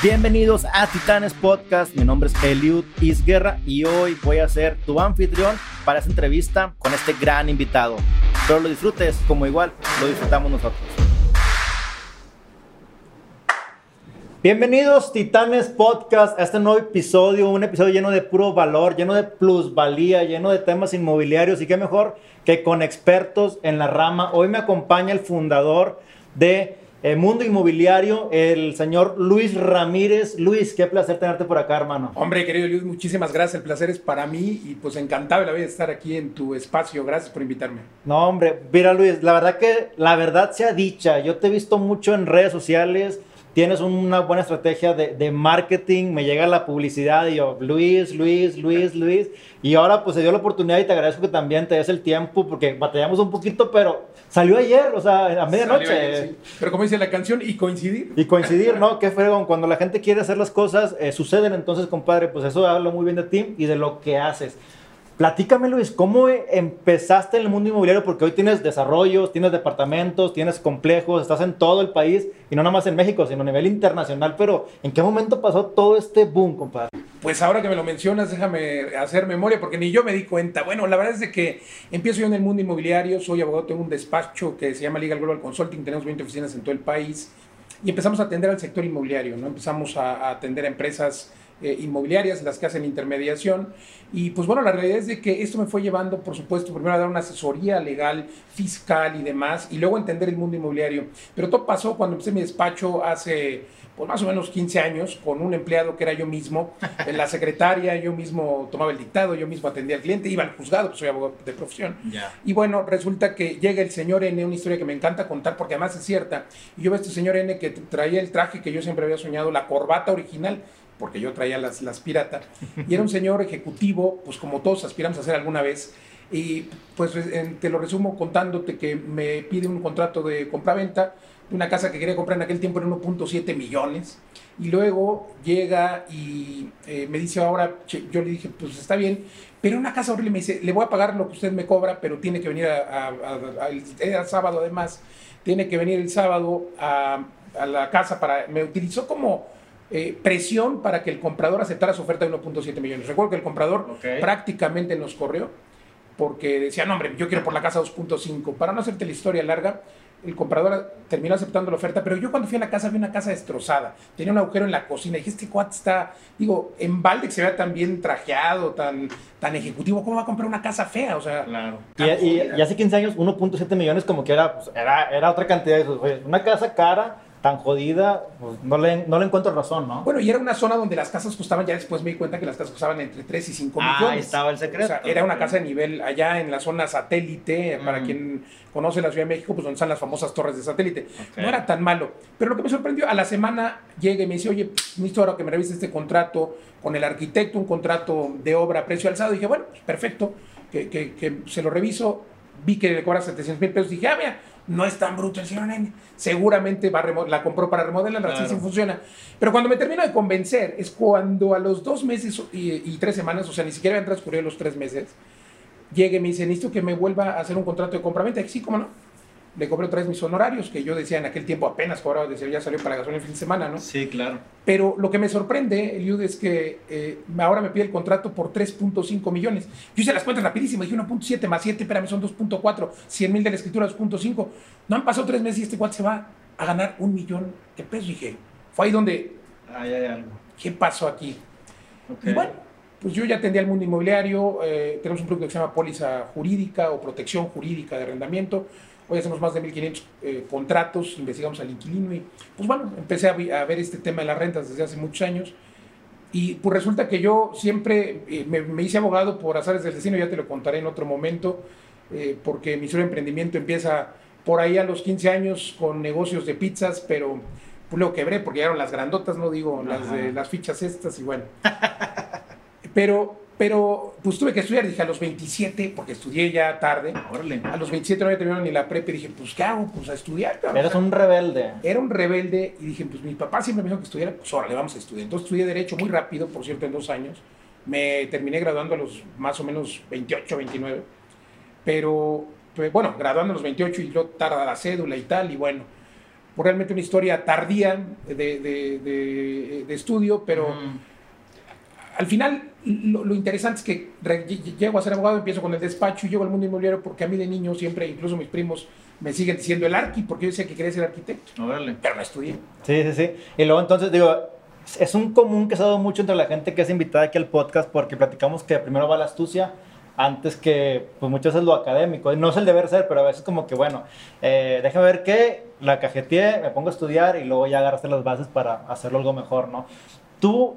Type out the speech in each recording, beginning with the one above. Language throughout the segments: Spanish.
Bienvenidos a Titanes Podcast. Mi nombre es Eliud Isguerra y hoy voy a ser tu anfitrión para esta entrevista con este gran invitado. Espero lo disfrutes como igual lo disfrutamos nosotros. Bienvenidos Titanes Podcast a este nuevo episodio, un episodio lleno de puro valor, lleno de plusvalía, lleno de temas inmobiliarios y qué mejor que con expertos en la rama. Hoy me acompaña el fundador de el Mundo Inmobiliario, el señor Luis Ramírez. Luis, qué placer tenerte por acá, hermano. Hombre, querido Luis, muchísimas gracias. El placer es para mí y pues encantado la vida de estar aquí en tu espacio. Gracias por invitarme. No, hombre, mira Luis, la verdad que la verdad sea dicha. Yo te he visto mucho en redes sociales tienes una buena estrategia de, marketing, me llega la publicidad y yo, Luis, Luis, Luis, Luis. Y ahora pues se dio la oportunidad y te agradezco que también te des el tiempo porque batallamos un poquito, pero salió ayer, o sea, a medianoche. Pero como dice la canción, y coincidir. Y coincidir, ¿no? Qué fregón. Cuando la gente quiere hacer las cosas, eh, suceden. Entonces, compadre, pues eso habla muy bien de ti y de lo que haces. Platícame, Luis, ¿cómo empezaste en el mundo inmobiliario? Porque hoy tienes desarrollos, tienes departamentos, tienes complejos, estás en todo el país y no nada más en México, sino a nivel internacional. Pero, ¿en qué momento pasó todo este boom, compadre? Pues ahora que me lo mencionas, déjame hacer memoria, porque ni yo me di cuenta. Bueno, la verdad es de que empiezo yo en el mundo inmobiliario, soy abogado, tengo un despacho que se llama Legal Global Consulting, tenemos 20 oficinas en todo el país y empezamos a atender al sector inmobiliario, ¿no? Empezamos a, a atender a empresas eh, inmobiliarias, las que hacen intermediación. Y pues bueno, la realidad es de que esto me fue llevando, por supuesto, primero a dar una asesoría legal, fiscal y demás, y luego entender el mundo inmobiliario. Pero todo pasó cuando empecé mi despacho hace pues más o menos 15 años con un empleado que era yo mismo, en la secretaria, yo mismo tomaba el dictado, yo mismo atendía al cliente, iba al juzgado, pues soy abogado de profesión. Y bueno, resulta que llega el señor N, una historia que me encanta contar porque además es cierta. Y yo veo a este señor N que traía el traje que yo siempre había soñado, la corbata original, porque yo traía las, las pirata, y era un señor ejecutivo, pues como todos aspiramos a hacer alguna vez, y pues te lo resumo contándote que me pide un contrato de compraventa de una casa que quería comprar en aquel tiempo en 1.7 millones, y luego llega y eh, me dice ahora, yo le dije, pues está bien, pero una casa horrible, me dice, le voy a pagar lo que usted me cobra, pero tiene que venir a, a, sábado además, tiene que venir el sábado a la casa para, me utilizó como eh, presión para que el comprador aceptara su oferta de 1.7 millones. Recuerdo que el comprador prácticamente nos corrió porque decía, no, hombre, yo quiero por la casa 2.5. Para no hacerte la historia larga, el comprador terminó aceptando la oferta, pero yo cuando fui a la casa vi una casa destrozada, tenía un agujero en la cocina, y dije, este cuate está, digo, en balde que se vea tan bien trajeado, tan, tan ejecutivo, ¿cómo va a comprar una casa fea? O sea, claro. Y, hace 15 años, 1.7 millones como que era, pues, era, era otra cantidad de una casa cara tan jodida, pues no le, no le encuentro razón, ¿no? Bueno, y era una zona donde las casas costaban, ya después me di cuenta que las casas costaban entre 3 y 5 ah, millones. Ahí estaba el secreto. O sea, era una casa de nivel allá en la zona satélite, para quien conoce la Ciudad de México, pues donde están las famosas torres de satélite. No era tan malo. Pero lo que me sorprendió, a la semana llega y me dice, oye, necesito ahora que me revise este contrato con el arquitecto, un contrato de obra a precio alzado. Y dije, bueno, pues perfecto, que, que, que se lo reviso. Vi que le cobra 700 mil pesos. Dije, ah, mira, no es tan bruto el señor Nene. Seguramente va la compró para remodelar, claro. así funciona. Pero cuando me termino de convencer es cuando a los dos meses y, tres semanas, o sea, ni siquiera habían transcurrido los tres meses, llegue y me dice, necesito que me vuelva a hacer un contrato de compraventa. Sí, cómo no le cobré otra vez mis honorarios, que yo decía en aquel tiempo apenas cobraba, decía, ya salió para gasolina el fin de semana, ¿no? Sí, claro. Pero lo que me sorprende, Eliud, es que eh, ahora me pide el contrato por 3.5 millones. Yo hice las cuentas rapidísimo, dije 1.7 más 7, espérame, son 2.4, 100 mil de la escritura, 2.5. No han pasado tres meses y este cual se va a ganar un millón de pesos. dije, fue ahí donde... Ahí hay algo. ¿Qué pasó aquí? Y bueno, pues yo ya atendía al mundo inmobiliario, eh, tenemos un producto que se llama póliza jurídica o protección jurídica de arrendamiento Hoy hacemos más de 1.500 eh, contratos, investigamos al inquilino y pues bueno, empecé a, ver este tema de las rentas desde hace muchos años. Y pues resulta que yo siempre eh, me, hice abogado por azares del destino, ya te lo contaré en otro momento, eh, porque mi de emprendimiento empieza por ahí a los 15 años con negocios de pizzas, pero pues luego quebré porque llegaron las grandotas, no digo, las, de, las fichas estas y bueno. pero pero pues tuve que estudiar, dije a los 27, porque estudié ya tarde. A los 27 no había terminado ni la prepa y dije, pues ¿qué hago? Pues a estudiar. Eres un rebelde. Era un rebelde y dije, pues mi papá siempre me dijo que estudiara, pues órale, vamos a estudiar. Entonces estudié Derecho muy rápido, por cierto, en dos años. Me terminé graduando a los más o menos 28, 29. Pero, pues, bueno, graduando a los 28 y luego tarda la cédula y tal, y bueno. por realmente una historia tardía de, de- de- de estudio, pero al final lo, lo interesante es que llego a ser abogado, empiezo con el despacho y llego al mundo inmobiliario porque a mí de niño siempre, incluso mis primos, me siguen diciendo el arqui, porque yo decía que quería ser arquitecto, Órale. pero no estudié. Sí, sí, sí. Y luego entonces digo, es un común que se ha dado mucho entre la gente que es invitada aquí al podcast porque platicamos que primero va la astucia antes que, pues muchas veces lo académico. Y no es el deber ser, pero a veces como que, bueno, eh, déjame ver qué, la cajeteé, me pongo a estudiar y luego ya agarraste las bases para hacerlo algo mejor, ¿no? ¿Tú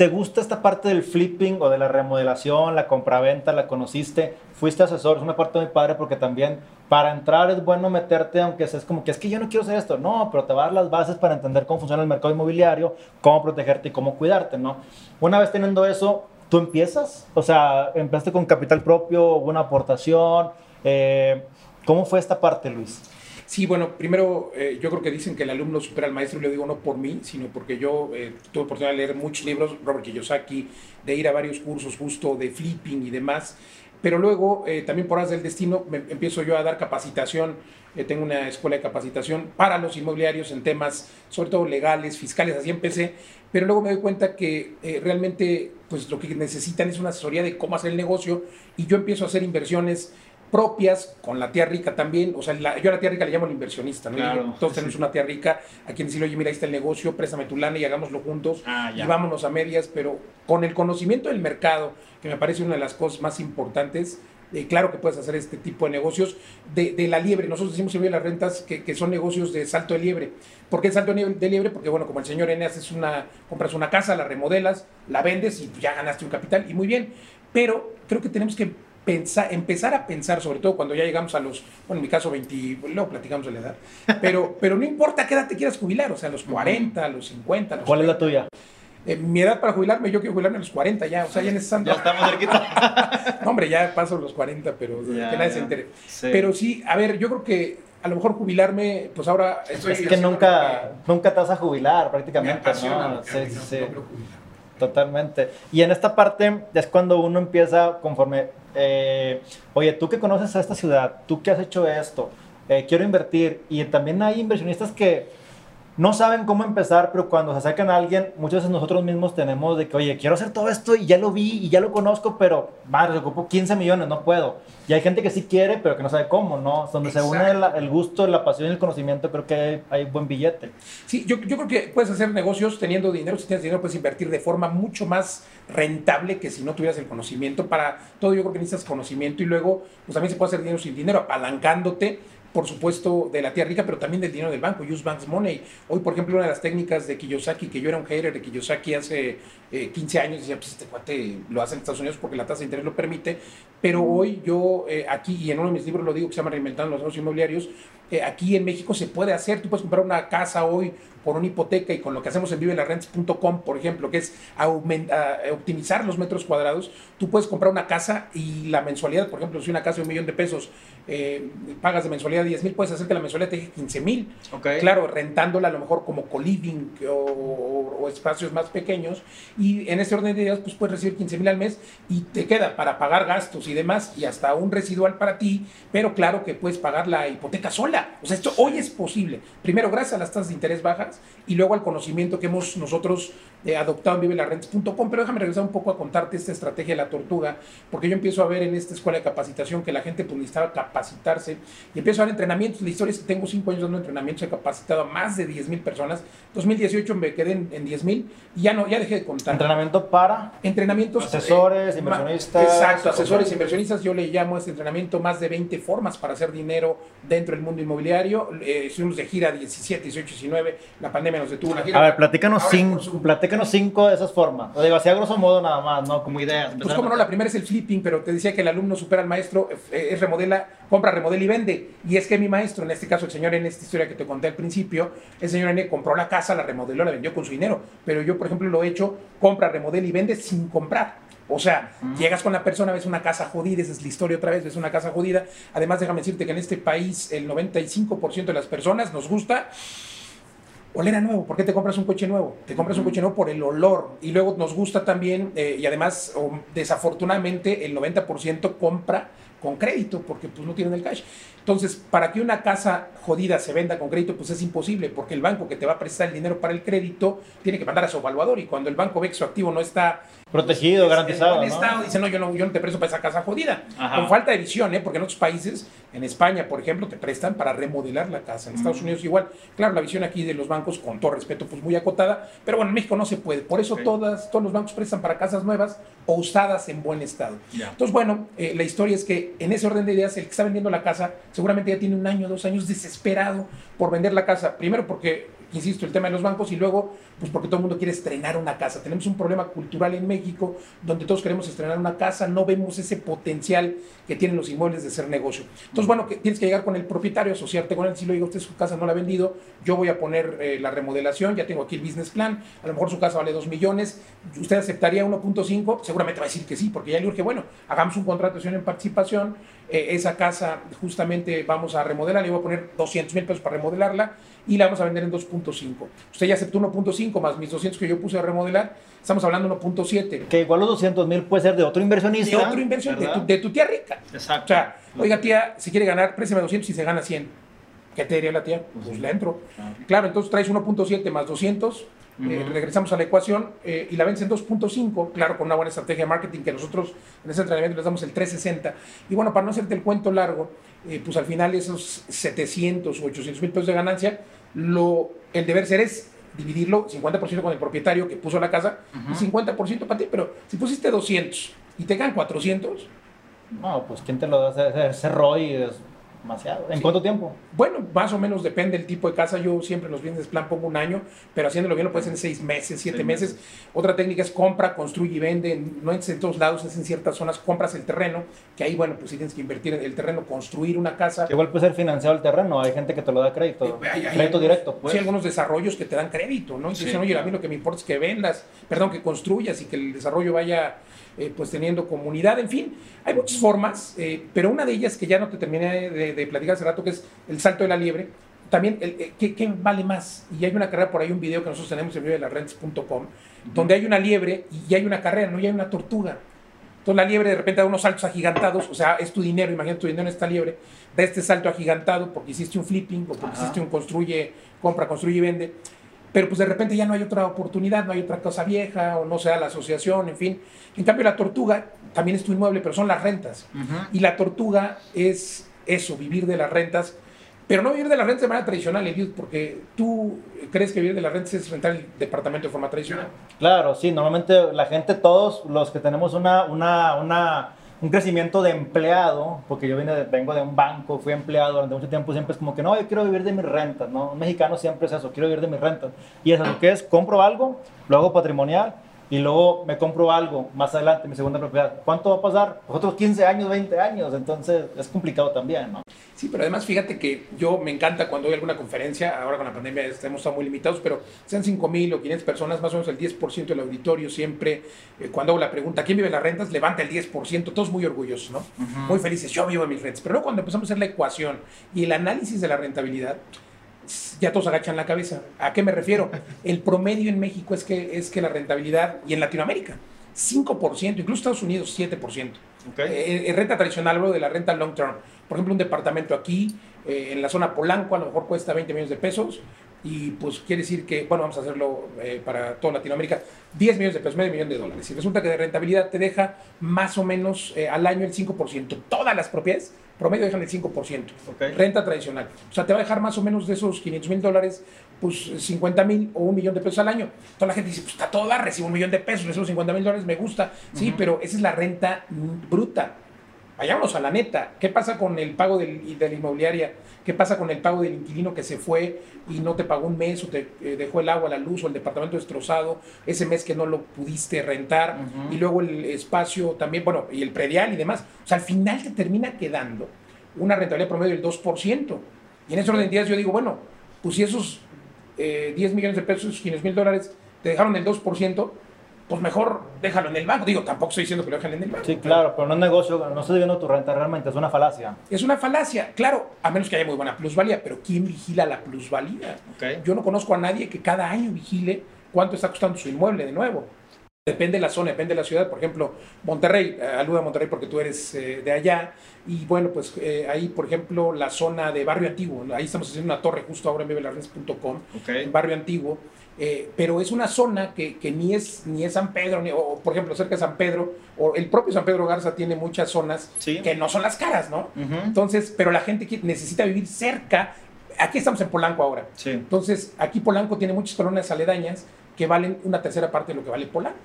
te gusta esta parte del flipping o de la remodelación, la compraventa, la conociste? Fuiste asesor, es una parte muy padre porque también para entrar es bueno meterte, aunque es como que es que yo no quiero hacer esto, no, pero te va a dar las bases para entender cómo funciona el mercado inmobiliario, cómo protegerte y cómo cuidarte, ¿no? Una vez teniendo eso, ¿tú empiezas? O sea, ¿empezaste con capital propio, una aportación? Eh, ¿Cómo fue esta parte, Luis? Sí, bueno, primero eh, yo creo que dicen que el alumno supera al maestro, y lo digo no por mí, sino porque yo eh, tuve oportunidad de leer muchos libros, Robert Kiyosaki, de ir a varios cursos justo de flipping y demás, pero luego eh, también por as del destino me, empiezo yo a dar capacitación, eh, tengo una escuela de capacitación para los inmobiliarios en temas sobre todo legales, fiscales, así empecé, pero luego me doy cuenta que eh, realmente pues lo que necesitan es una asesoría de cómo hacer el negocio y yo empiezo a hacer inversiones propias, con la tía rica también, o sea, la- yo a la tía rica le llamo el inversionista, ¿no? Claro, todos sí, tenemos una tía rica a quien decirle, oye, mira, ahí está el negocio, préstame tu lana y hagámoslo juntos Ah, y vámonos a medias, pero con el conocimiento del mercado, que me parece una de las cosas más importantes, eh, claro que puedes hacer este tipo de negocios de, de la liebre. Nosotros decimos en las rentas que, que son negocios de salto de liebre. ¿Por qué salto de liebre- de liebre? Porque, bueno, como el señor N, haces una, compras una casa, la remodelas, la vendes y ya ganaste un capital y muy bien. Pero creo que tenemos que pensar, empezar a pensar, sobre todo cuando ya llegamos a los, bueno, en mi caso 20, luego platicamos de la edad, pero, pero no importa qué edad te quieras jubilar, o sea, a los 40, a los 50, a los ¿Cuál es la 30. tuya? Eh, mi edad para jubilarme, yo quiero jubilarme a los 40 ya, o sea, ya ese santo. estamos cerquita. No, hombre, ya paso los 40, pero Ya, que nadie se ya. entere. Sí. Pero sí, a ver, yo creo que a lo mejor jubilarme, pues ahora estoy es que nunca, lo nunca te vas a jubilar que me prácticamente, apasiona, ¿no? que Sí, me- sí, no. Totalmente. Y en esta parte es cuando uno empieza conforme, eh, oye, tú que conoces a esta ciudad, tú que has hecho esto, eh, quiero invertir. Y también hay inversionistas que no saben cómo empezar, pero cuando se acercan a alguien, muchas veces nosotros mismos tenemos de que, oye, quiero hacer todo esto y ya lo vi y ya lo conozco, pero, madre, ocupo 15 millones, no puedo. Y hay gente que sí quiere, pero que no sabe cómo, ¿no? Donde se une Exacto. el, el gusto, la pasión y el conocimiento, creo que hay, hay buen billete. Sí, yo, yo creo que puedes hacer negocios teniendo dinero. Si tienes dinero, puedes invertir de forma mucho más rentable que si no tuvieras el conocimiento. Para todo, yo creo que necesitas conocimiento y luego, pues también se puede hacer dinero sin dinero, apalancándote, por supuesto, de la tía rica, pero también del dinero del banco. Use Bank's Money. Hoy, por ejemplo, una de las técnicas de Kiyosaki, que yo era un hater de Kiyosaki hace eh, 15 años, decía, pues este cuate lo hace en Estados Unidos porque la tasa de interés lo permite. Pero hoy yo, eh, aquí, y en uno de mis libros lo digo, que se llama Reinventando los negocios inmobiliarios, eh, aquí en México se puede hacer. Tú puedes comprar una casa hoy por una hipoteca y con lo que hacemos en vivelarrents.com, por ejemplo, que es aument- ah, optimizar los metros cuadrados, tú puedes comprar una casa y la mensualidad, por ejemplo, si una casa de un millón de pesos eh, pagas de mensualidad 10 mil, puedes hacer que la mensualidad te deje 15 mil. Claro, rentándola a lo mejor como co-living o, o- o espacios más pequeños. Y en ese orden de ideas, pues puedes recibir 15 mil al mes y te queda para pagar gastos y demás y hasta un residual para ti. Pero claro que puedes pagar la hipoteca sola. O sea, esto hoy es posible. Primero, gracias a las tasas de interés bajas y luego al conocimiento que hemos nosotros eh, adoptado en vivelarrents.com. Pero déjame regresar un poco a contarte esta estrategia de la tortuga, porque yo empiezo a ver en esta escuela de capacitación que la gente pues necesitaba capacitarse y empiezo a dar entrenamientos. La historia es que tengo cinco años dando entrenamientos, he capacitado a más de 10 mil personas. 2018 me quedé en, en 10 mil y ya no, ya dejé de contar. Entrenamiento para Entrenamientos. Asesores, eh, inversionistas. Exacto, asesores, inversionistas. Yo le llamo a este entrenamiento más de 20 formas para hacer dinero dentro del mundo inmobiliario. Eh, estuvimos de gira 17, 18, 19. La pandemia nos detuvo la gira. A ver, platícanos, Ahora por Zoom. Platícanos cinco de esas formas. Lo digo así a grosso modo nada más, ¿no? Como ideas. Pues cómo no, la primera es el flipping, pero te decía que el alumno supera al maestro, eh, es remodela, compra, remodela y vende. Y es que mi maestro, en este caso el señor en esta historia que te conté al principio, el señor N compró la casa, la remodeló, la vendió con su dinero. Pero yo, por ejemplo, lo he hecho, compra, remodela y vende sin comprar. O sea, llegas con la persona, ves una casa jodida, esa es la historia otra vez, ves una casa jodida. Además, déjame decirte que en este país el 95% de las personas nos gusta oler a nuevo. ¿Por qué te compras un coche nuevo? Te compras un coche nuevo por el olor. Y luego nos gusta también, eh, y además, desafortunadamente, el 90% compra con crédito porque pues no tienen el cash. Entonces, para que una casa jodida se venda con crédito, pues es imposible, porque el banco que te va a prestar el dinero para el crédito tiene que mandar a su evaluador y cuando el banco ve que su activo no está protegido, garantizado, en ¿no? estado, dice, no yo, no, yo no te presto para esa casa jodida. Ajá. Con falta de visión, ¿eh? porque en otros países, en España, por ejemplo, te prestan para remodelar la casa. En Estados Unidos igual. Claro, la visión aquí de los bancos, con todo respeto, pues muy acotada, pero bueno, en México no se puede. Por eso todas, todos los bancos prestan para casas nuevas o usadas en buen estado. Entonces, bueno, eh, la historia es que en ese orden de ideas, el que está vendiendo la casa seguramente ya tiene un año, dos años desesperado por vender la casa. Primero porque, insisto, el tema de los bancos y luego, pues porque todo el mundo quiere estrenar una casa. Tenemos un problema cultural en México donde todos queremos estrenar una casa, no vemos ese potencial que tienen los inmuebles de ser negocio. Entonces, bueno, tienes que llegar con el propietario, asociarte con él, si lo digo, usted su casa no la ha vendido, yo voy a poner eh, la remodelación, ya tengo aquí el business plan, a lo mejor su casa vale 2 millones, ¿usted aceptaría 1.5? Seguramente va a decir que sí, porque ya le urge, bueno, hagamos un contrato de en participación, eh, esa casa justamente vamos a remodelar, le voy a poner 200 mil pesos para remodelarla y la vamos a vender en 2.5. Usted ya aceptó 1.5 más mis 200 que yo puse a remodelar, estamos hablando de 1.7. Que igual los 200 mil puede ser de otro inversionista. De otro inversión, de tu, de tu tía rica. Exacto. O sea, oiga tía, si quiere ganar, préstame 200 y se gana 100. ¿Qué te diría la tía? Pues le entro. Claro. Claro, entonces traes 1.7 más 200, eh, Ujú. regresamos a la ecuación eh, y la vendes en 2.5, claro, con una buena estrategia de marketing que nosotros en ese entrenamiento les damos el 360. Y bueno, para no hacerte el cuento largo, eh, pues al final esos 700 o 800 mil pesos de ganancia, lo, el deber ser es dividirlo 50% con el propietario que puso la casa y 50% para ti. Pero si pusiste 200 y te ganan 400, No, pues ¿quién te lo da? Ese, ese ROI es demasiado. ¿En Sí. cuánto tiempo? Bueno, más o menos depende del tipo de casa. Yo siempre en los bienes plan pongo un año, pero haciéndolo bien lo puedes en seis meses, siete Seis meses. Otra técnica es compra, construye y vende. No es en todos lados, es en ciertas zonas. Compras el terreno, que ahí, bueno, pues sí tienes que invertir en el terreno, construir una casa. Igual puede ser financiado el terreno. Hay gente que te lo da crédito. Eh, hay- hay crédito directo, pues. Sí, algunos desarrollos que te dan crédito, ¿no? Y te Sí. dicen, oye, a mí lo que me importa es que vendas, perdón, que construyas y que el desarrollo vaya eh, pues teniendo comunidad, en fin, hay muchas formas, eh, pero una de ellas que ya no te terminé de, de platicar hace rato, que es el salto de la liebre, también, el- eh, ¿qué, qué vale más? Y hay una carrera por ahí, un video que nosotros tenemos en video de larrentes.com, donde hay una liebre y hay una carrera, no y hay una tortuga. Entonces la liebre de repente da unos saltos agigantados, o sea, es tu dinero, imagínate tu dinero en esta liebre, da este salto agigantado porque hiciste un flipping o porque Ajá. hiciste un construye, compra, construye y vende, pero pues de repente ya no hay otra oportunidad, no hay otra cosa vieja o no sea la asociación, en fin. En cambio la tortuga también es tu inmueble, pero son las rentas. Ujú. Y la tortuga es eso, vivir de las rentas, pero no vivir de las rentas de manera tradicional, Eliud, porque tú crees que vivir de las rentas es rentar el departamento de forma tradicional. Claro, sí, normalmente la gente, todos los que tenemos una, una, una, un crecimiento de empleado, porque yo vine vengo de un banco, fui empleado durante mucho tiempo, siempre es como que no, yo quiero vivir de mis rentas, ¿no? Un mexicano siempre es eso, quiero vivir de mis rentas. Y eso, lo que es, compro algo, lo hago patrimonial y luego me compro algo más adelante, mi segunda propiedad. ¿Cuánto va a pasar? Otros 15 años, 20 años, entonces es complicado también, ¿no? Sí, pero además fíjate que yo me encanta cuando hay alguna conferencia, ahora con la pandemia hemos estado muy limitados, pero sean 5 mil o 500 personas, más o menos el 10% del auditorio siempre, eh, cuando hago la pregunta, ¿quién vive las rentas? Levanta el 10%, todos muy orgullosos, ¿no? Muy felices, yo vivo en mis rentas. Pero luego cuando empezamos a hacer la ecuación y el análisis de la rentabilidad, ya todos agachan la cabeza. ¿A qué me refiero? El promedio en México es que, es que la rentabilidad, y en Latinoamérica, 5%, incluso Estados Unidos 7%. Ok. Eh, en renta tradicional, hablo de la renta long term. Por ejemplo, un departamento aquí, eh, en la zona Polanco, a lo mejor cuesta 20 millones de pesos. Y pues quiere decir que, bueno, vamos a hacerlo eh, para toda Latinoamérica, 10 millones de pesos, medio millón de dólares. Y resulta que de rentabilidad te deja más o menos eh, al año el 5%. Todas las propiedades promedio dejan el 5%. Ok. Renta tradicional. O sea, te va a dejar más o menos de esos 500 mil dólares, pues 50 mil o un millón de pesos al año. Toda la gente dice, pues está toda, recibo un millón de pesos, recibo 50 mil dólares, me gusta. Sí, pero esa es la renta bruta. Vayámonos a la neta. ¿Qué pasa con el pago del, de la inmobiliaria? ¿Qué pasa con el pago del inquilino que se fue y no te pagó un mes o te eh, dejó el agua, la luz o el departamento destrozado ese mes que no lo pudiste rentar? Y luego el espacio también, bueno, y el predial y demás. O sea, al final te termina quedando una rentabilidad promedio del 2%. Y en ese orden de ideas yo digo, bueno, pues si esos eh, 10 millones de pesos, esos 500 mil dólares, te dejaron el 2%, pues mejor déjalo en el banco. Digo, tampoco estoy diciendo que lo dejen en el banco. Sí, claro, pero no es negocio, no estoy viendo tu renta realmente, es una falacia. Es una falacia, claro, a menos que haya muy buena plusvalía, pero ¿quién vigila la plusvalía? Ok. Yo no conozco a nadie que cada año vigile cuánto está costando su inmueble de nuevo. Depende de la zona, depende de la ciudad. Por ejemplo, Monterrey, eh, aluda a Monterrey porque tú eres eh, de allá. Y bueno, pues eh, ahí, por ejemplo, la zona de Barrio Antiguo. Ahí estamos haciendo una torre justo ahora en bebelarres.com, Okay. en Barrio Antiguo. Eh, pero es una zona que, que ni, es, ni es San Pedro, ni, o por ejemplo, cerca de San Pedro, o el propio San Pedro Garza tiene muchas zonas Sí. que no son las caras, ¿no? Entonces, pero la gente que necesita vivir cerca. Aquí estamos en Polanco ahora. Sí. Entonces, aquí Polanco tiene muchas colonias aledañas que valen una tercera parte de lo que vale Polanco.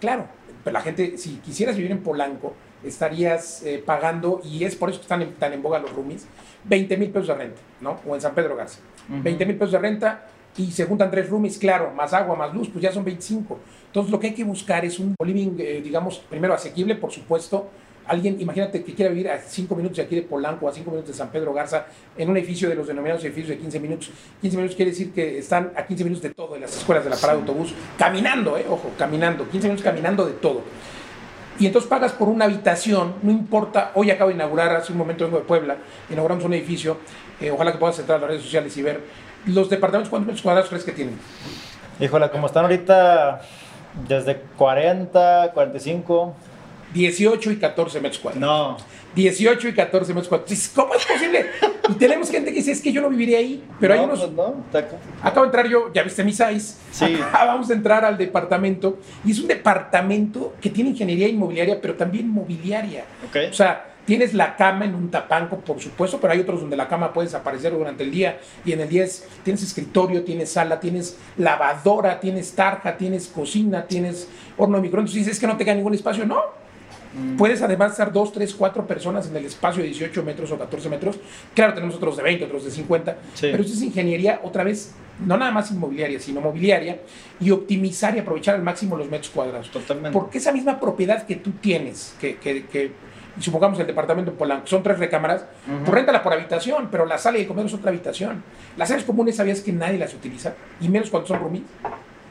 Claro, pero la gente, si quisieras vivir en Polanco, estarías eh, pagando, y es por eso que están en- tan en boga los roomies, 20 mil pesos de renta, ¿no? O en San Pedro Garza. Ujú. 20 mil pesos de renta y se juntan tres roomies, claro, más agua, más luz, pues ya son 25. Entonces lo que hay que buscar es un living, eh, digamos, primero asequible, por supuesto. Alguien, imagínate que quiera vivir a 5 minutos de aquí de Polanco, a 5 minutos de San Pedro Garza, en un edificio de los denominados edificios de 15 minutos. 15 minutos quiere decir que están a 15 minutos de todo, de las escuelas, de la parada de autobús, caminando, eh, ojo, caminando, 15 minutos caminando de todo. Y entonces pagas por una habitación, no importa, hoy acabo de inaugurar, hace un momento vengo de Puebla, inauguramos un edificio, eh, ojalá que puedas entrar a las redes sociales y ver los departamentos, ¿cuántos metros cuadrados crees que tienen? Híjole, como están ahorita desde 40, 45. 18 y 14 metros cuadrados. No. 18 y 14 metros cuadrados. ¿Cómo es posible? Y tenemos gente que dice, es que yo no viviría ahí, pero hay no, unos... pues no. Acabo de entrar yo, ya viste mi size. Sí. Vamos a entrar al departamento. Y es un departamento que tiene ingeniería inmobiliaria, pero también mobiliaria. Ok. O sea, tienes la cama en un tapanco, por supuesto, pero hay otros donde la cama puede desaparecer durante el día. Y en el día es- tienes escritorio, tienes sala, tienes lavadora, tienes tarja, tienes cocina, tienes horno de microondas. Dices, es que no te queda ningún espacio. No. Puedes además estar dos, tres, cuatro personas en el espacio de 18 metros o 14 metros. Claro, tenemos otros de 20, otros de 50. Sí. Pero esto es ingeniería, otra vez, no nada más inmobiliaria, sino mobiliaria y optimizar y aprovechar al máximo los metros cuadrados. Totalmente. Porque esa misma propiedad que tú tienes, que, que, que supongamos el departamento en Polanco, son tres recámaras, Ujú. pues réntala por habitación, pero la sala y el comedor es otra habitación. Las áreas comunes sabías que nadie las utiliza, y menos cuando son roomies.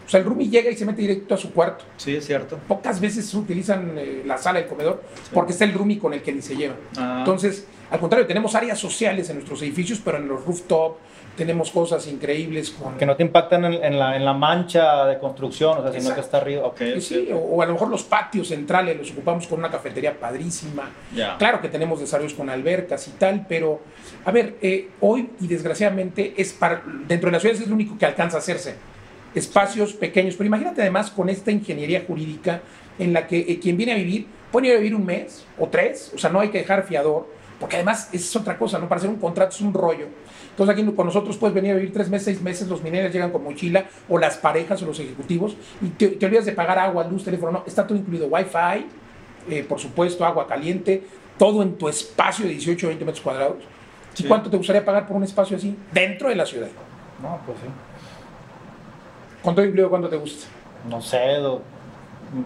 O sea, el roomie llega y se mete directo a su cuarto. Sí, es cierto. Pocas veces utilizan eh, la sala y el comedor porque está el roomie con el que ni se llevan. Ah. Entonces, al contrario, tenemos áreas sociales en nuestros edificios, pero en los rooftop tenemos cosas increíbles con... Que no te impactan en, en la, en la mancha de construcción, o sea, sino que está arriba. Ok. Sí, sí, o, o a lo mejor los patios centrales los ocupamos con una cafetería padrísima. Ya. Claro que tenemos desarrollos con albercas y tal, pero a ver, eh, hoy y desgraciadamente es para dentro de las ciudades es lo único que alcanza a hacerse. Espacios pequeños, pero imagínate además con esta ingeniería jurídica en la que eh, quien viene a vivir puede ir a vivir un mes o tres, o sea, no hay que dejar fiador, porque además esa es otra cosa, ¿no? Para hacer un contrato es un rollo. Entonces aquí con nosotros puedes venir a vivir tres meses, seis meses, los mineros llegan con mochila, o las parejas o los ejecutivos, y te, te olvidas de pagar agua, luz, teléfono, no, está todo incluido, wifi, eh, por supuesto, agua caliente, todo en tu espacio de 18 o 20 metros cuadrados. ¿Y Sí. cuánto te gustaría pagar por un espacio así? Dentro de la ciudad. No, pues sí. ¿Con todo incluido cuánto te gusta? No sé, do-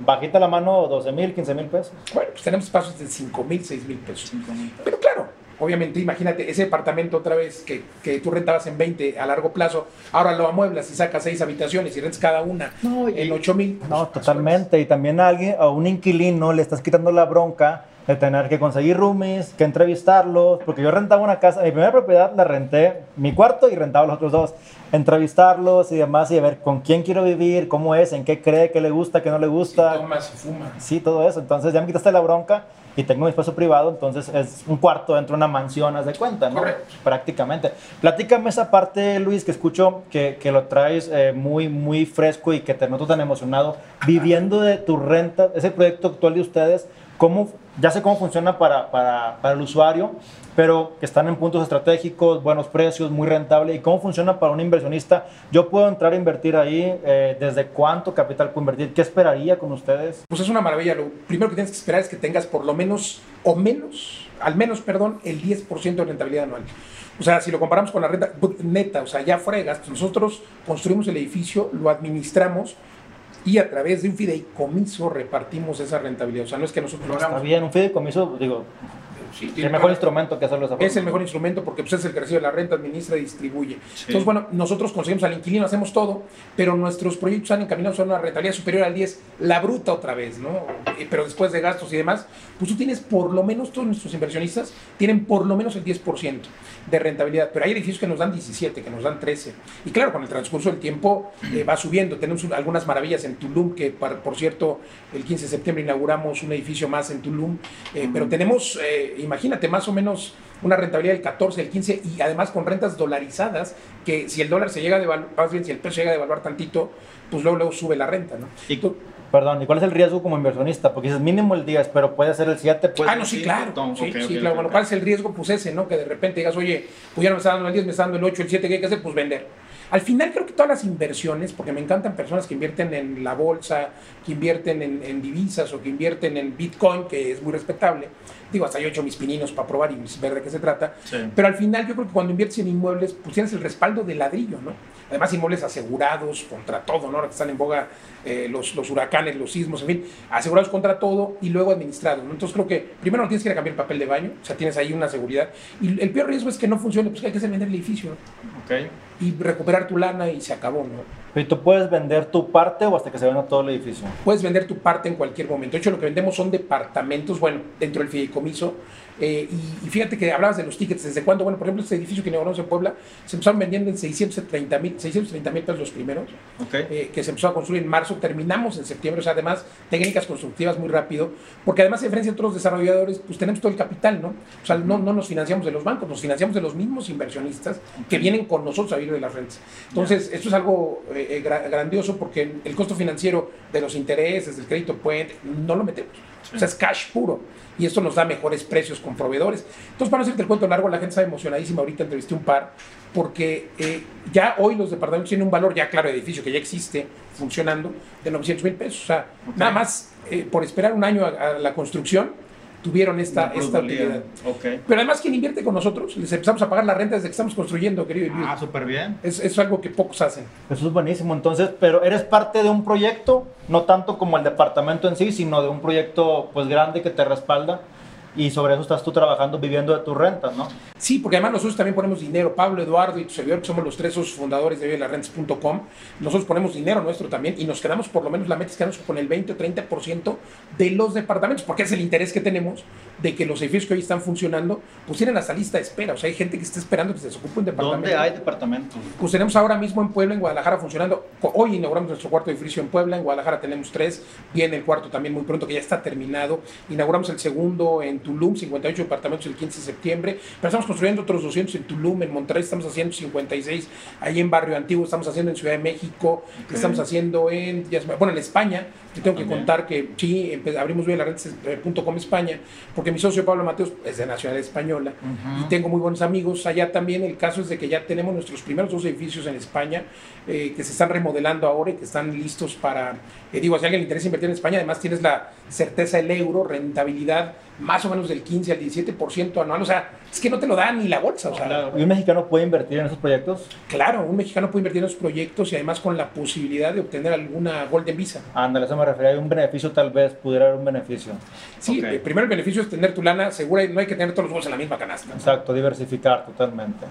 bajita la mano 12 mil, 15 mil pesos. Bueno, pues tenemos espacios de 5 mil, 6 mil pesos. 5 mil. Pero claro, obviamente, imagínate ese departamento otra vez que, que tú rentabas en 20 a largo plazo, ahora lo amueblas y sacas 6 habitaciones y rentas cada una No, y- en 8 mil. No, totalmente. Y también a alguien, a un inquilino le estás quitando la bronca de tener que conseguir roomies, que entrevistarlos, porque yo rentaba una casa, mi primera propiedad la renté, mi cuarto y rentaba los otros dos, entrevistarlos y demás y a ver con quién quiero vivir, cómo es, en qué cree, qué le gusta, qué no le gusta. Tomas y fumas. Sí, todo eso. Entonces ya me quitaste la bronca y tengo mi espacio privado, entonces es un cuarto dentro de una mansión, haz de cuenta, ¿no? Correcto. Prácticamente. Platícame esa parte, Luis, que escucho que, que lo traes eh, muy, muy fresco y que te noto tan emocionado, viviendo de tu renta, ese proyecto actual de ustedes, ¿cómo, ya sé cómo funciona para, para, para el usuario, pero que están en puntos estratégicos, buenos precios, muy rentable, y cómo funciona para un inversionista. Yo puedo entrar a invertir ahí, eh, ¿desde cuánto capital puedo invertir? ¿Qué esperaría con ustedes? Pues es una maravilla. Lo primero que tienes que esperar es que tengas por lo menos, o menos, al menos, perdón, el 10% de rentabilidad anual. O sea, si lo comparamos con la renta pues, neta, o sea, ya gastos, nosotros construimos el edificio, lo administramos y a través de un fideicomiso repartimos esa rentabilidad. O sea, no es que nosotros Está hagamos. bien, un fideicomiso, digo, Sí, el mejor instrumento que hacerlo esa Es el mejor instrumento porque pues, es el que recibe la renta, administra y distribuye. Entonces, bueno, nosotros conseguimos al inquilino, hacemos todo, pero nuestros proyectos han encaminados a una rentabilidad superior al 10, la bruta otra vez, ¿no? Eh, pero después de gastos y demás, pues tú tienes por lo menos, todos nuestros inversionistas tienen por lo menos el 10% de rentabilidad, pero hay edificios que nos dan 17, que nos dan 13. Y claro, con el transcurso del tiempo eh, va subiendo. Tenemos algunas maravillas en Tulum, que por cierto, el 15 de septiembre inauguramos un edificio más en Tulum, eh, pero tenemos, eh, imagínate, más o menos una rentabilidad del 14, del 15 y además con rentas dolarizadas, que si el dólar se llega a devaluar, más bien si el peso llega a devaluar tantito, pues luego, luego sube la renta, ¿no? Y, Perdón, ¿y cuál es el riesgo como inversionista? Porque es mínimo el 10, pero puede ser el 7. Puede ah, no, sí, claro. sí, sí, claro. bueno, ¿cuál es el riesgo? Pues ese, ¿no? Que de repente digas, oye, pues ya no me está dando el 10, me está dando el 8, el 7, ¿qué hay que hacer? Pues vender. Al final creo que todas las inversiones, porque me encantan personas que invierten en la bolsa, que invierten en, divisas o que invierten en Bitcoin, que es muy respetable. Digo, hasta yo he hecho mis pininos para probar y ver de qué se trata. Pero al final yo creo que cuando inviertes en inmuebles, pues tienes el respaldo de ladrillo, ¿no? Además, inmuebles asegurados contra todo, ¿no? Ahora que están en boga eh, los, los, huracanes, los sismos, en fin, asegurados contra todo y luego administrados, ¿no? Entonces creo que primero no tienes que ir a cambiar el papel de baño, o sea, tienes ahí una seguridad. Y el peor riesgo es que no funcione, pues hay que hacer vender el edificio. ¿no? Y recuperar tu lana y se acabó, ¿no? ¿Y tú puedes vender tu parte o hasta que se venda todo el edificio? Puedes vender tu parte en cualquier momento. De hecho, lo que vendemos son departamentos, bueno, dentro del fideicomiso. Eh, y, fíjate que hablabas de los tickets. ¿Desde cuándo? Bueno, por ejemplo, este edificio que inauguramos en Puebla se empezaron vendiendo en 630 mil 630 pesos los primeros, eh, que se empezó a construir en marzo. Terminamos en septiembre. O sea, además, técnicas constructivas muy rápido. Porque además, a diferencia de otros desarrolladores, pues tenemos todo el capital, ¿no? O sea, no, no nos financiamos de los bancos, nos financiamos de los mismos inversionistas que vienen con nosotros a vivir de las rentas. Entonces, esto es algo eh, grandioso porque el costo financiero de los intereses, del crédito puente, no lo metemos. O sea, es cash puro. Y esto nos da mejores precios con proveedores. Entonces, para no hacerte el cuento largo, la gente está emocionadísima. Ahorita entrevisté un par, porque eh, ya hoy los departamentos tienen un valor, ya claro, edificio que ya existe funcionando, de 900 mil pesos. O sea, nada más eh, por esperar un año a la construcción, tuvieron esta, esta utilidad. Pero además, quien invierte con nosotros, les empezamos a pagar la renta desde que estamos construyendo, querido Ah, súper bien. Es, es, algo que pocos hacen. Eso es buenísimo. Entonces, pero eres parte de un proyecto, no tanto como el departamento en sí, sino de un proyecto pues grande que te respalda y sobre eso estás tú trabajando, viviendo de tus rentas, ¿no? Sí, porque además nosotros también ponemos dinero. Pablo, Eduardo y tu servidor, que somos los tres socios fundadores de vivelarrentes.com, nosotros ponemos dinero nuestro también y nos quedamos por lo menos, la meta es quedarnos con el 20 o 30% de los departamentos, porque es el interés que tenemos de que los edificios que hoy están funcionando, pues tienen hasta lista de espera. O sea, hay gente que está esperando que se desocupe un departamento. ¿Dónde hay departamentos? Pues tenemos ahora mismo en Puebla, en Guadalajara funcionando. Hoy inauguramos nuestro cuarto edificio en Puebla, en Guadalajara tenemos tres, viene el cuarto también muy pronto, que ya está terminado. Inauguramos el segundo en Tulum, 58 departamentos el 15 de septiembre. Pero estamos construyendo otros 200 en Tulum, en Monterrey estamos haciendo 56, ahí en Barrio Antiguo estamos haciendo en Ciudad de México, estamos haciendo en, bueno, en España. Te tengo que contar que sí, abrimos bien la red.com España, porque mi socio Pablo Mateos es de nacionalidad española y tengo muy buenos amigos allá también. El caso es de que ya tenemos nuestros primeros dos edificios en España eh, que se están remodelando ahora y que están listos para, eh, digo, si a alguien le interesa invertir en España, además tienes la certeza del euro, rentabilidad más o menos del 15 al 17% anual. O sea, es que no te lo da ni la bolsa. O sea, ¿Y un mexicano puede invertir en esos proyectos? Claro, un mexicano puede invertir en esos proyectos y además con la posibilidad de obtener alguna Golden Visa. Ándale, eso me refería. Hay un beneficio, tal vez, pudiera haber un beneficio. Sí, eh, primero el beneficio es tener tu lana segura y no hay que tener todos los huevos en la misma canasta. Exacto, diversificar totalmente.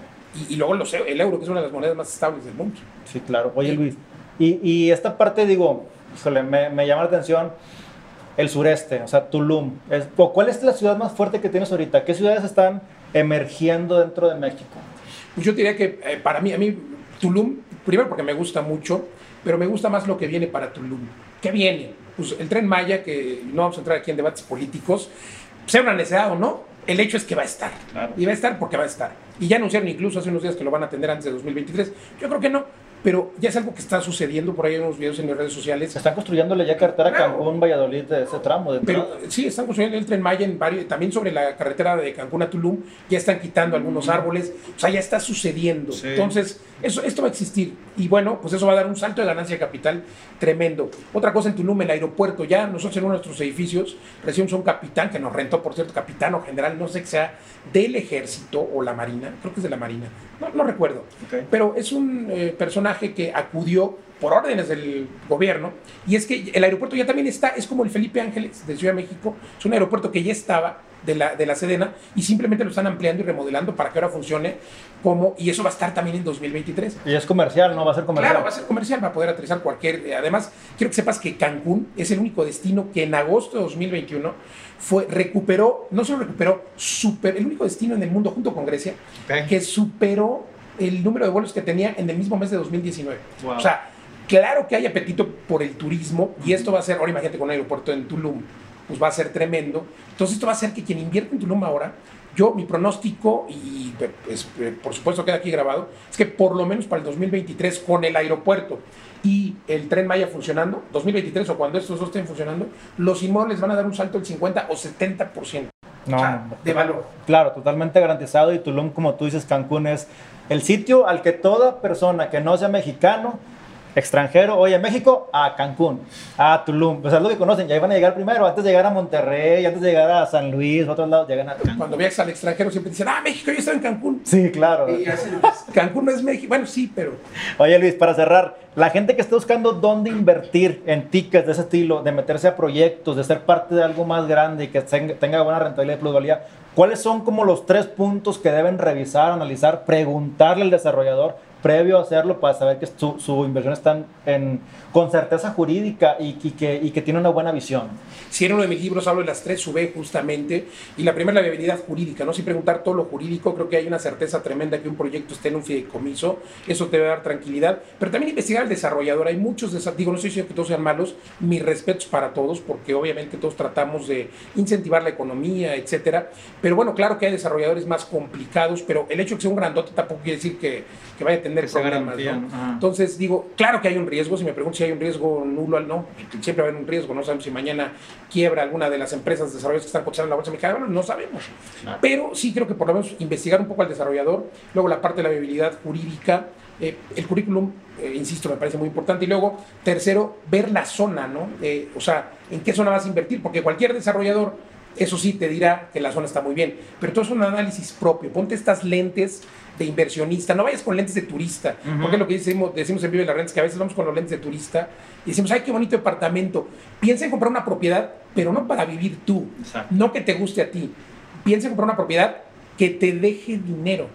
Y, luego el euro, que es una de las monedas más estables del mundo. Sí, claro. Oye, Luis, y, y esta parte, digo, me, me llama la atención el sureste, o sea, Tulum. ¿Cuál es la ciudad más fuerte que tienes ahorita? ¿Qué ciudades están emergiendo dentro de México? Pues yo diría que eh, para mí, a mí, Tulum, primero porque me gusta mucho, pero me gusta más lo que viene para Tulum. ¿Qué viene? Pues el tren Maya, que no vamos a entrar aquí en debates políticos, sea una necesidad o no, el hecho es que va a estar. Y va a estar porque va a estar. Y ya anunciaron incluso hace unos días que lo van a atender antes de 2023. Yo creo que no pero ya es algo que está sucediendo por ahí en unos videos en las redes sociales. Se están construyéndole ya carretera Cancún, Valladolid, de ese tramo. De pero sí, están construyendo el tren Maya en varios, también sobre la carretera de Cancún a Tulum, ya están quitando algunos árboles, o sea, ya está sucediendo. Entonces, eso, esto va a existir. Y bueno, pues eso va a dar un salto de ganancia de capital tremendo. Otra cosa en Tulum, el aeropuerto, ya nosotros en uno de nuestros edificios recibimos un capitán que nos rentó, por cierto, capitán o general, no sé que sea del ejército o la marina, creo que es de la marina, no, no recuerdo. Pero es un eh, personaje personaje que acudió por órdenes del gobierno, y es que el aeropuerto ya también está, es como el Felipe Ángeles de Ciudad de México, es un aeropuerto que ya estaba de la, de la Sedena y simplemente lo están ampliando y remodelando para que ahora funcione como, y eso va a estar también en 2023. Y es comercial, ¿no? Va a ser comercial. Claro, va a ser comercial, va a poder aterrizar cualquier. eh, Además, quiero que sepas que Cancún es el único destino que en agosto de 2021 fue, recuperó, no solo recuperó, super, el único destino en el mundo junto con Grecia que superó el número de vuelos que tenía en el mismo mes de 2019. Wow. O sea, claro que hay apetito por el turismo y esto va a ser, ahora imagínate con un aeropuerto en Tulum, pues va a ser tremendo. Entonces esto va a hacer que quien invierte en Tulum ahora, yo mi pronóstico, y pues, eh, por supuesto queda aquí grabado, es que por lo menos para el 2023 con el aeropuerto y el tren Maya funcionando, 2023 o cuando estos dos estén funcionando, los inmuebles van a dar un salto del 50 o 70% No, de valor. Claro, totalmente garantizado. Y Tulum, como tú dices, Cancún es el sitio al que toda persona que no sea mexicano, extranjero, oye, México, a Cancún, a Tulum. Pues es lo que conocen, ya iban a llegar primero, antes de llegar a Monterrey, antes de llegar a San Luis, a otros lados, llegan a Cancún. Cuando viajas al extranjero siempre dicen, ah, México, yo estaba en Cancún. Sí, claro. Y Cancún no es México. Bueno, sí, pero Oye Luis, para cerrar, la gente que está buscando dónde invertir en tickets de ese estilo, de meterse a proyectos, de ser parte de algo más grande y que tenga, tenga buena rentabilidad y plusvalía, ¿cuáles son como los tres puntos que deben revisar, analizar, preguntarle al desarrollador previo a hacerlo para saber que su, su inversión está en, con certeza jurídica y, y que, y que tiene una buena visión? si en uno de mis libros hablo de las tres sube justamente, y la primera la viabilidad jurídica, ¿no? Sin preguntar todo lo jurídico, creo que hay una certeza tremenda que un proyecto esté en un fideicomiso, eso te va a dar tranquilidad, pero también investigar al desarrollador, hay muchos, digo, no estoy diciendo que todos sean malos, mis respetos para todos, porque obviamente todos tratamos de incentivar la economía, etcétera, pero bueno, claro que hay desarrolladores más complicados, pero el hecho de que sea un grandote tampoco quiere decir que, que vaya a tener Sea problemas, ¿no? Entonces digo, claro que hay un riesgo, si me preguntan si hay un riesgo nulo al no, siempre va a haber un riesgo, no sabemos si mañana quiebra alguna de las empresas desarrolladoras que están cotizando en la bolsa mexicana, Bueno, no sabemos. Pero sí creo que por lo menos investigar un poco al desarrollador, luego la parte de la viabilidad jurídica, eh, el currículum, eh, insisto, me parece muy importante. Y luego, tercero, ver la zona, ¿no? Eh, o sea, en qué zona vas a invertir, porque cualquier desarrollador, eso sí, te dirá que la zona está muy bien, pero todo es un análisis propio. Ponte estas lentes de inversionista, no vayas con lentes de turista, Ujú. porque es lo que decimos, decimos en Vive la Renta, es que a veces vamos con los lentes de turista y decimos, ay, qué bonito departamento. Piensa en comprar una propiedad, pero no para vivir tú, Exacto. no que te guste a ti. Piensa en comprar una propiedad que te deje dinero.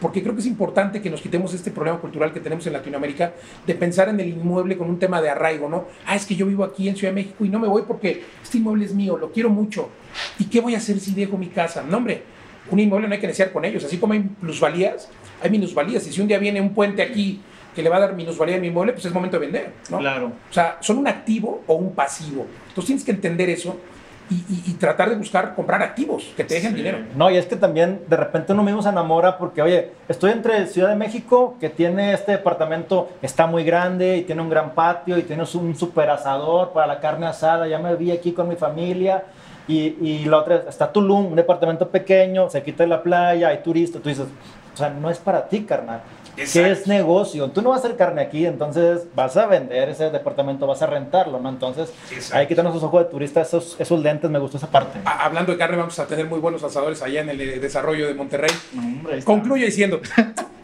Porque creo que es importante que nos quitemos este problema cultural que tenemos en Latinoamérica de pensar en el inmueble con un tema de arraigo, ¿no? Ah, es que yo vivo aquí en Ciudad de México y no me voy porque este inmueble es mío, lo quiero mucho. ¿Y qué voy a hacer si dejo mi casa? No, hombre, un inmueble no hay que negociar con ellos. Así como hay plusvalías, hay minusvalías. Y si un día viene un puente aquí que le va a dar minusvalía a mi inmueble, pues es momento de vender, ¿no? Claro. O sea, son un activo o un pasivo. Entonces tienes que entender eso y, y- y tratar de buscar comprar activos que te dejen dinero. No, y es que también de repente uno mismo se enamora porque, oye, estoy entre Ciudad de México, que tiene este departamento, está muy grande y tiene un gran patio y tiene un super asador para la carne asada, ya me vi aquí con mi familia. Y, y la otra está Tulum, un departamento pequeño, se quita de la playa, hay turistas, tú dices, o sea, no es para ti, carnal. ¿Qué Exacto. es negocio? Tú no vas a hacer carne aquí, entonces vas a vender ese departamento, vas a rentarlo, ¿no? Entonces Exacto. hay que quitarnos esos ojos de turista, esos, esos lentes, me gustó esa parte. A- hablando de carne, vamos a tener muy buenos asadores allá en el eh, desarrollo de Monterrey. Hombre. Concluyo diciendo,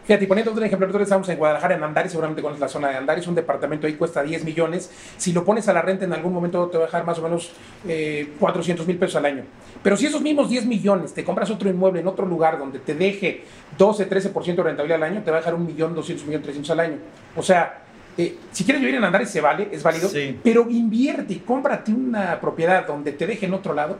fíjate, poniendo otro ejemplo, nosotros estamos en Guadalajara, en Andares, seguramente conoces la zona de Andares, un departamento ahí cuesta 10 millones. Si lo pones a la renta en algún momento te va a dejar más o menos eh, 400 mil pesos al año. Pero si esos mismos 10 millones te compras otro inmueble en otro lugar donde te deje 12, 13% de rentabilidad al año, te va a dejar un millón, 200 millones, 300 al año. O sea, eh, si quieres vivir en Andares se vale, es válido, Sí. pero invierte y cómprate una propiedad donde te deje en otro lado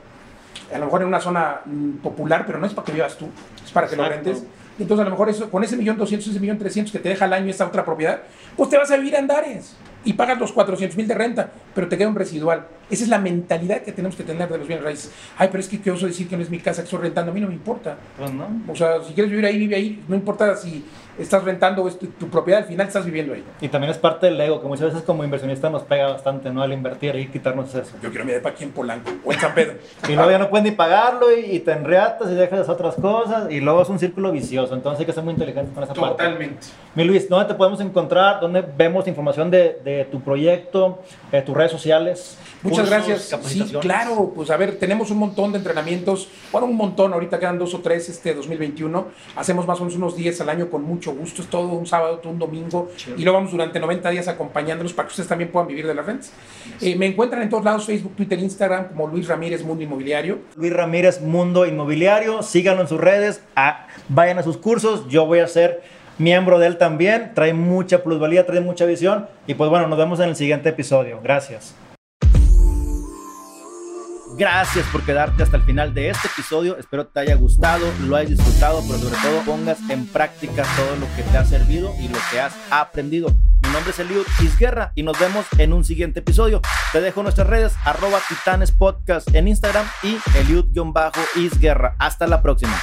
a lo mejor en una zona mm, popular, pero no es para que vivas tú, es para que lo rentes. Entonces, a lo mejor eso, con ese millón doscientos, ese millón trescientos que te deja al año esta otra propiedad, pues te vas a vivir a Andares y pagas los 400 mil de renta, pero te queda un residual. Esa es la mentalidad que tenemos que tener de los bienes raíces. Ay, pero es que qué oso decir que no es mi casa que estoy rentando, a mí no me importa. Pues no. O sea, si quieres vivir ahí, vive ahí, no importa si estás rentando o es tu, tu propiedad, al final estás viviendo ahí. Y también es parte del ego, que muchas veces como inversionista nos pega bastante, ¿no? Al invertir y quitarnos eso. Yo quiero mi depa aquí en Polanco o en San Pedro. Y luego ya no puedes ni pagarlo y, y te enreatas y dejas otras cosas y luego es un círculo vicioso. Entonces hay que ser muy inteligentes con esa parte. Totalmente. Mi Luis, ¿dónde te podemos encontrar? ¿Dónde vemos información de, de tu proyecto, de tus redes sociales? Muchas gracias. Sí, claro, pues a ver, tenemos un montón de entrenamientos, bueno, un montón, ahorita quedan dos o tres este 2021, hacemos más o menos unos 10 al año con mucho gusto, es todo un sábado, todo un domingo, y lo vamos durante 90 días acompañándolos para que ustedes también puedan vivir de las rentas. Eh, me encuentran en todos lados, Facebook, Twitter, Instagram, como Luis Ramírez Mundo Inmobiliario. Luis Ramírez Mundo Inmobiliario, síganlo en sus redes, vayan a sus cursos, yo voy a ser miembro de él también, trae mucha plusvalía, trae mucha visión y pues bueno, nos vemos en el siguiente episodio. Gracias. Gracias por quedarte hasta el final de este episodio. Espero te haya gustado, lo hayas disfrutado, pero sobre todo pongas en práctica todo lo que te ha servido y lo que has aprendido. Mi nombre es Eliud Isguerra y nos vemos en un siguiente episodio. Te dejo nuestras redes, arroba titanes podcast en Instagram y Eliud-Isguerra. Hasta la próxima.